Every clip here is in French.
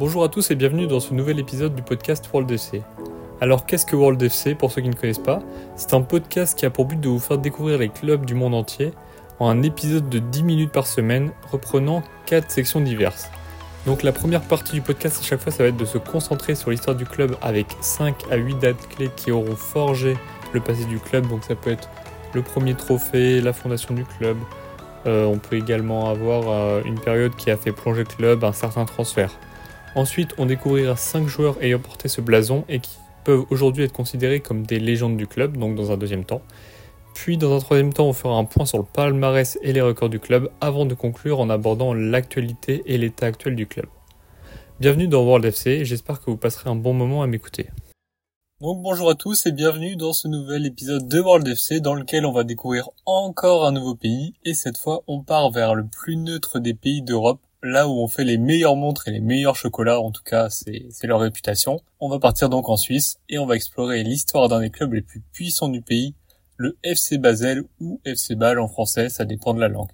Bonjour à tous et bienvenue dans ce nouvel épisode du podcast World FC. Alors qu'est-ce que World FC pour ceux qui ne connaissent pas? C'est un podcast qui a pour but de vous faire découvrir les clubs du monde entier en un épisode de 10 minutes par semaine reprenant 4 sections diverses. Donc la première partie du podcast à chaque fois ça va être de se concentrer sur l'histoire du club avec 5 à 8 dates clés qui auront forgé le passé du club. Donc ça peut être le premier trophée, la fondation du club. Euh, on peut également avoir euh, une période qui a fait plonger le club, un certain transfert. Ensuite, on découvrira 5 joueurs ayant porté ce blason et qui peuvent aujourd'hui être considérés comme des légendes du club, donc dans un deuxième temps. Puis dans un troisième temps, on fera un point sur le palmarès et les records du club avant de conclure en abordant l'actualité et l'état actuel du club. Bienvenue dans World FC, j'espère que vous passerez un bon moment à m'écouter. Donc bonjour à tous et bienvenue dans ce nouvel épisode de World FC dans lequel on va découvrir encore un nouveau pays et cette fois on part vers le plus neutre des pays d'Europe, là où on fait les meilleures montres et les meilleurs chocolats, en tout cas c'est leur réputation. On va partir donc en Suisse et on va explorer l'histoire d'un des clubs les plus puissants du pays, le FC Basel ou FC Bâle en français, ça dépend de la langue.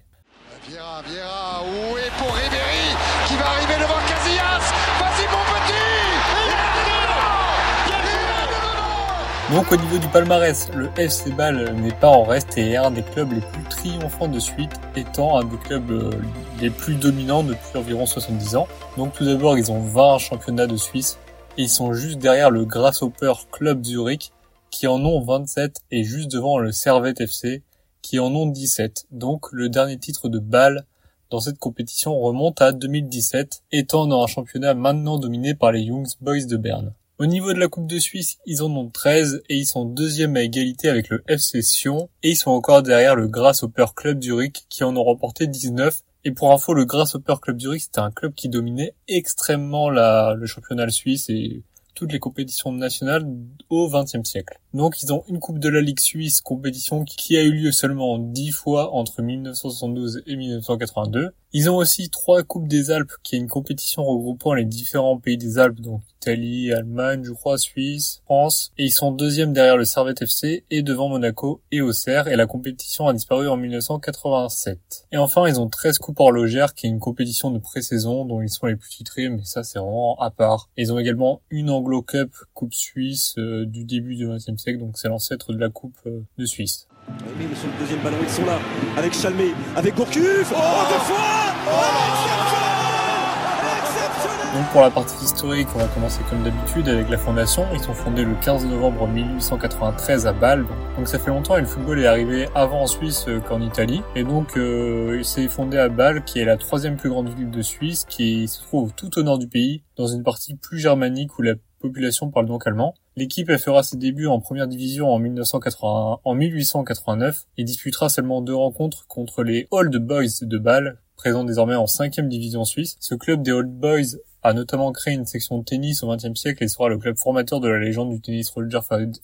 Donc au niveau du palmarès, le FC Bâle n'est pas en reste et est un des clubs les plus triomphants de suite, étant un des clubs euh, les plus dominants depuis environ 70 ans. Donc tout d'abord, ils ont 20 championnats de Suisse et ils sont juste derrière le Grasshopper Club Zurich qui en ont 27 et juste devant le Servette FC qui en ont 17. Donc le dernier titre de Bâle dans cette compétition remonte à 2017, étant dans un championnat maintenant dominé par les Young Boys de Berne. Au niveau de la Coupe de Suisse, ils en ont 13 et ils sont deuxième à égalité avec le FC Sion et ils sont encore derrière le Grasshopper Club Zurich qui en ont remporté 19. Et pour info, le Grasshopper Club Zurich, c'était un club qui dominait extrêmement le championnat suisse et toutes les compétitions nationales au XXe siècle. Donc ils ont une Coupe de la Ligue suisse, compétition qui a eu lieu seulement dix fois entre 1972 et 1982. Ils ont aussi trois Coupes des Alpes, qui est une compétition regroupant les différents pays des Alpes, donc Italie, Allemagne, je crois, Suisse, France. Et ils sont deuxièmes derrière le Servette FC et devant Monaco et Auxerre. Et la compétition a disparu en 1987. Et enfin, ils ont 13 Coupes horlogères, qui est une compétition de pré-saison dont ils sont les plus titrés, mais ça c'est vraiment à part. ils ont également une Anglo Cup, Coupe suisse euh, du début du XXe siècle, donc c'est l'ancêtre de la Coupe euh, de Suisse. Oui, mais sur le deuxième ballon, ils sont là, avec Chalmé, avec Gourcuff, oh, deux fois oh, donc pour la partie historique, on va commencer comme d'habitude avec la fondation. Ils sont fondés le 15 novembre 1893 à Bâle. Donc ça fait longtemps et le football est arrivé avant en Suisse qu'en Italie. Et donc euh, il s'est fondé à Bâle, qui est la troisième plus grande ville de Suisse, qui se trouve tout au nord du pays, dans une partie plus germanique où la population parle donc allemand. L'équipe fera ses débuts en première division en, 1980, en 1889 et disputera seulement deux rencontres contre les Old Boys de Bâle, présents désormais en cinquième division suisse. Ce club des Old Boys a notamment créé une section de tennis au XXe siècle et sera le club formateur de la légende du tennis Roger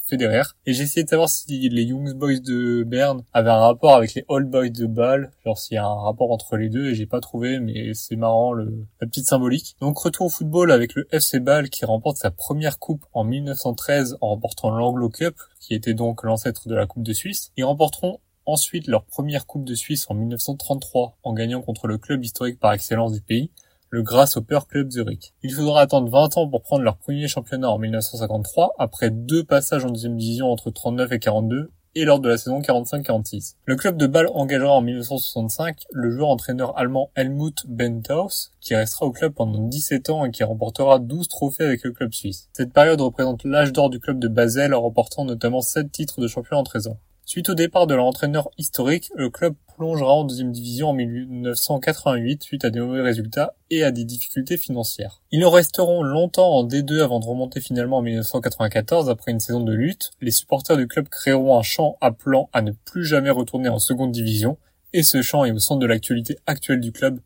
Federer. Et j'ai essayé de savoir si les Young Boys de Berne avaient un rapport avec les Old Boys de Bâle, genre s'il y a un rapport entre les deux et j'ai pas trouvé, mais c'est marrant le, la petite symbolique. Donc retour au football avec le FC Bâle qui remporte sa première coupe en 1913 en remportant l'Anglo Cup, qui était donc l'ancêtre de la Coupe de Suisse. Ils remporteront ensuite leur première Coupe de Suisse en 1933 en gagnant contre le club historique par excellence du pays, le Grasshopper Club Zurich. Il faudra attendre 20 ans pour prendre leur premier championnat en 1953, après deux passages en deuxième division entre 39 et 42, et lors de la saison 45-46. Le club de Bâle engagera en 1965 le joueur-entraîneur allemand Helmut Benthaus, qui restera au club pendant 17 ans et qui remportera 12 trophées avec le club suisse. Cette période représente l'âge d'or du club de Basel, remportant notamment 7 titres de champion en 13 ans. Suite au départ de leur entraîneur historique, le club plongera en deuxième division en 1988 suite à des mauvais résultats et à des difficultés financières. Ils resteront longtemps en D2 avant de remonter finalement en 1994 après une saison de lutte. Les supporters du club créeront un chant appelant à ne plus jamais retourner en seconde division et ce chant est au centre de l'actualité actuelle du club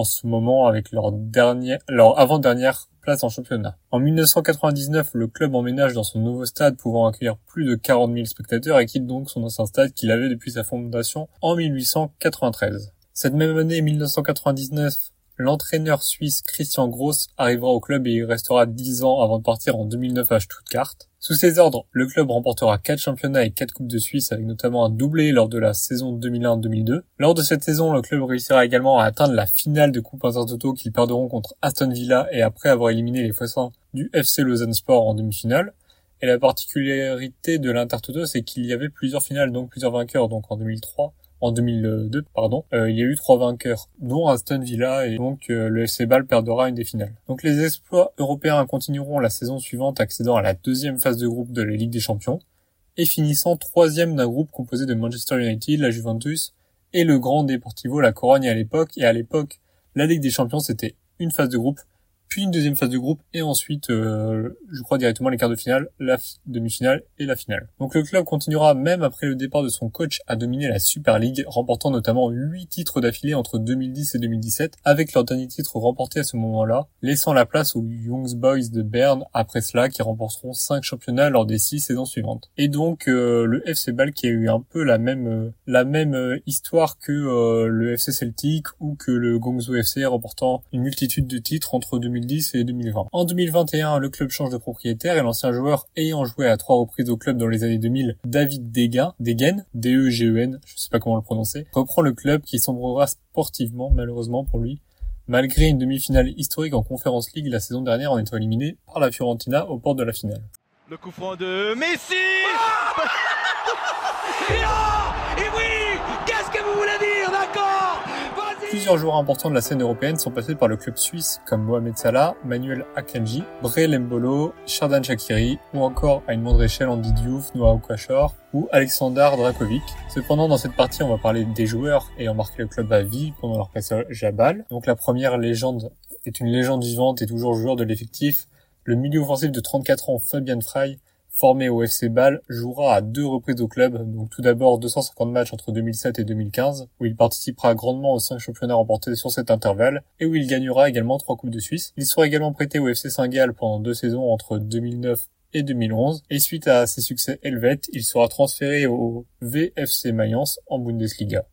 en ce moment avec leur dernière, leur avant-dernière place en championnat. En 1999, le club emménage dans son nouveau stade pouvant accueillir plus de 40 000 spectateurs et quitte donc son ancien stade qu'il avait depuis sa fondation en 1893. Cette même année 1999, L'entraîneur suisse Christian Gross arrivera au club et il restera 10 ans avant de partir en 2009 à Stuttgart. Sous ses ordres, le club remportera 4 championnats et 4 coupes de Suisse avec notamment un doublé lors de la saison 2001-2002. Lors de cette saison, le club réussira également à atteindre la finale de Coupe Intertoto qu'ils perdront contre Aston Villa et après avoir éliminé les Foissins du FC Lausanne Sport en demi-finale. Et la particularité de l'Intertoto, c'est qu'il y avait plusieurs finales, donc plusieurs vainqueurs. Donc en 2003, en 2002, pardon, euh, il y a eu trois vainqueurs, dont Aston Villa et donc euh, le FC Bâle perdra une des finales. Donc les exploits européens continueront la saison suivante, accédant à la deuxième phase de groupe de la Ligue des Champions et finissant troisième d'un groupe composé de Manchester United, la Juventus et le Grand Deportivo La Corogne à l'époque. Et à l'époque, la Ligue des Champions c'était une phase de groupe puis une deuxième phase de groupe et ensuite, euh, je crois directement les quarts de finale, la demi-finale et la finale. Donc le club continuera même après le départ de son coach à dominer la Super League, remportant notamment 8 titres d'affilée entre 2010 et 2017, avec leur dernier titre remporté à ce moment-là, laissant la place aux Young Boys de Berne après cela qui remporteront 5 championnats lors des 6 saisons suivantes. Et donc euh, le FC Bâle qui a eu un peu la même euh, la même histoire que le FC Celtic ou que le Gongzhou FC remportant une multitude de titres entre 2010 2010 et 2020. En 2021, le club change de propriétaire et l'ancien joueur ayant joué à trois reprises au club dans les années 2000, David Degen, Degen, D-E-G-E-N, je sais pas comment le prononcer, reprend le club qui sombrera sportivement, malheureusement pour lui, malgré une demi-finale historique en Conference League la saison dernière en étant éliminé par la Fiorentina aux portes de la finale. Le coup franc de Messi Et oui Qu'est-ce que vous voulez dire, d'accord Plusieurs joueurs importants de la scène européenne sont passés par le club suisse, comme Mohamed Salah, Manuel Akanji, Bre Lembolo, Shardan Shakiri, ou encore à une moindre échelle Andy Diouf, Noah Okashor ou Alexander Drakovic. Cependant, dans cette partie, on va parler des joueurs ayant marqué le club à vie pendant leur passage à Bâle. Donc la première légende est une légende vivante et toujours joueur de l'effectif. Le milieu offensif de 34 ans, Fabian Frey, formé au FC Bâle, jouera à deux reprises au club, donc tout d'abord 250 matchs entre 2007 et 2015, où il participera grandement aux cinq championnats remportés sur cet intervalle, et où il gagnera également trois Coupes de Suisse. Il sera également prêté au FC Saint-Gall pendant deux saisons entre 2009 et 2011, et suite à ses succès helvètes, il sera transféré au VFC Mayence en Bundesliga.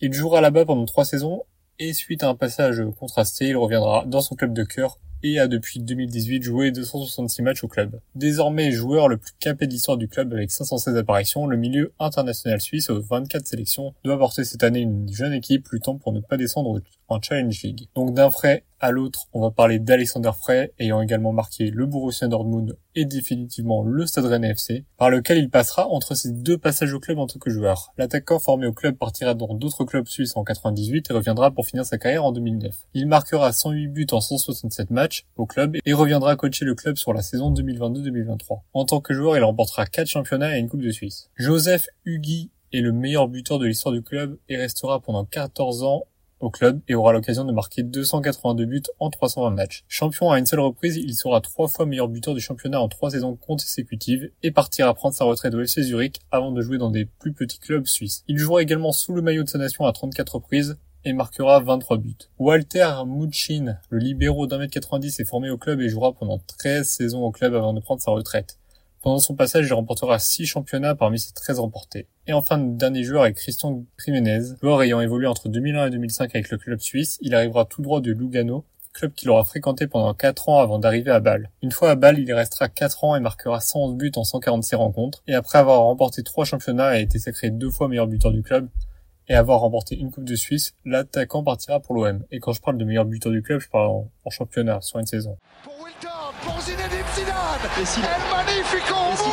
Il jouera là-bas pendant trois saisons, et suite à un passage contrasté, il reviendra dans son club de cœur et a depuis 2018 joué 266 matchs au club. Désormais joueur le plus capé de l'histoire du club avec 516 apparitions, le milieu international suisse aux 24 sélections doit porter cette année une jeune équipe luttant pour ne pas descendre en Challenge League. Donc d'un frais à l'autre, on va parler d'Alexander Frey, ayant également marqué le Borussia Dortmund et définitivement le Stade Rennais FC, par lequel il passera entre ses deux passages au club en tant que joueur. L'attaquant formé au club partira dans d'autres clubs suisses en 98 et reviendra pour finir sa carrière en 2009. Il marquera 108 buts en 167 matchs au club et reviendra coacher le club sur la saison 2022-2023. En tant que joueur, il remportera 4 championnats et une Coupe de Suisse. Joseph Hugui est le meilleur buteur de l'histoire du club et restera pendant 14 ans au club et aura l'occasion de marquer 282 buts en 320 matchs. Champion à une seule reprise, il sera trois fois meilleur buteur du championnat en trois saisons consécutives et partira prendre sa retraite au FC Zurich avant de jouer dans des plus petits clubs suisses. Il jouera également sous le maillot de sa nation à 34 reprises et marquera 23 buts. Walter Muchin, le libéraux d'un mètre 90, est formé au club et jouera pendant 13 saisons au club avant de prendre sa retraite. Pendant son passage, il remportera 6 championnats parmi ses 13 remportés. Et enfin, le dernier joueur est Christian Jiménez, joueur ayant évolué entre 2001 et 2005 avec le club suisse. Il arrivera tout droit de Lugano, club qu'il aura fréquenté pendant 4 ans avant d'arriver à Bâle. Une fois à Bâle, il y restera 4 ans et marquera 111 buts en 146 rencontres. Et après avoir remporté 3 championnats et été sacré deux fois meilleur buteur du club, et avoir remporté une Coupe de Suisse, l'attaquant partira pour l'OM. Et quand je parle de meilleur buteur du club, je parle en, championnat, sur une saison. Pour pour Zidane, El Magnifico, au bout,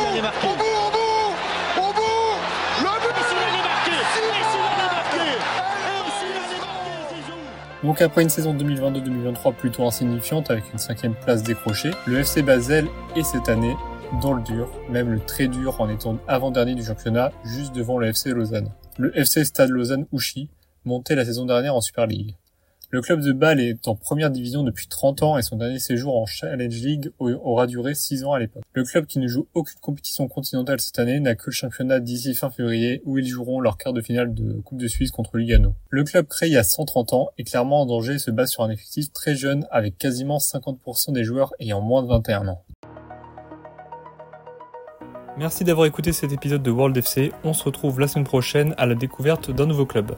au bout, au bout, au bout, le but Donc après une saison 2022-2023 plutôt insignifiante avec une cinquième place décrochée, le FC Basel est cette année dans le dur, même le très dur en étant avant-dernier du championnat, juste devant le FC Lausanne. Le FC Stade Lausanne-Ouchy montait la saison dernière en Super League. Le club de Bâle est en première division depuis 30 ans et son dernier séjour en Challenge League aura duré 6 ans à l'époque. Le club qui ne joue aucune compétition continentale cette année n'a que le championnat d'ici fin février où ils joueront leur quart de finale de Coupe de Suisse contre Lugano. Le club créé il y a 130 ans est clairement en danger et se base sur un effectif très jeune avec quasiment 50% des joueurs ayant moins de 21 ans. Merci d'avoir écouté cet épisode de World FC. On se retrouve la semaine prochaine à la découverte d'un nouveau club.